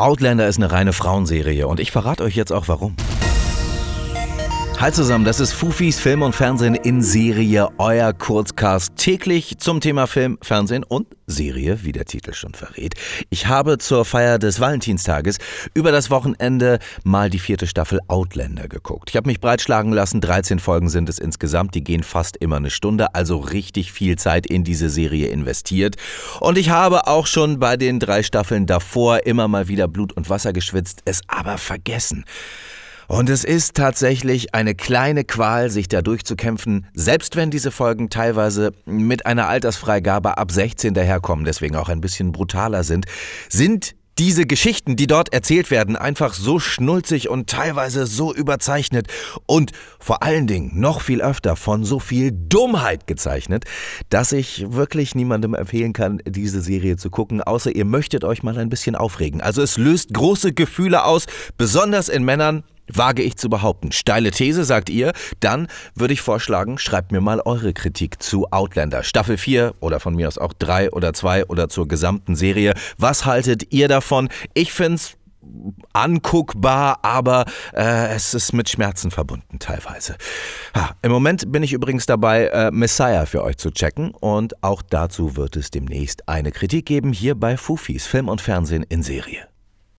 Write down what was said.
Outlander ist eine reine Frauenserie und ich verrate euch jetzt auch warum. Hi zusammen, das ist Fufis Film und Fernsehen in Serie, euer Kurzcast täglich zum Thema Film, Fernsehen und Serie, wie der Titel schon verrät. Ich habe zur Feier des Valentinstages über das Wochenende mal die vierte Staffel Outlander geguckt. Ich habe mich breitschlagen lassen, 13 Folgen sind es insgesamt, die gehen fast immer eine Stunde, also richtig viel Zeit in diese Serie investiert. Und ich habe auch schon bei den drei Staffeln davor immer mal wieder Blut und Wasser geschwitzt, es aber vergessen. Und es ist tatsächlich eine kleine Qual, sich da durchzukämpfen, selbst wenn diese Folgen teilweise mit einer Altersfreigabe ab 16 daherkommen, deswegen auch ein bisschen brutaler sind, sind diese Geschichten, die dort erzählt werden, einfach so schnulzig und teilweise so überzeichnet und vor allen Dingen noch viel öfter von so viel Dummheit gezeichnet, dass ich wirklich niemandem empfehlen kann, diese Serie zu gucken, außer ihr möchtet euch mal ein bisschen aufregen. Also es löst große Gefühle aus, besonders in Männern, Wage ich zu behaupten. Steile These, sagt ihr? Dann würde ich vorschlagen, schreibt mir mal eure Kritik zu Outlander. Staffel 4 oder von mir aus auch 3 oder 2 oder zur gesamten Serie. Was haltet ihr davon? Ich find's anguckbar, aber äh, es ist mit Schmerzen verbunden teilweise. Ha, Im Moment bin ich übrigens dabei, äh, Messiah für euch zu checken und auch dazu wird es demnächst eine Kritik geben hier bei Fufis Film und Fernsehen in Serie.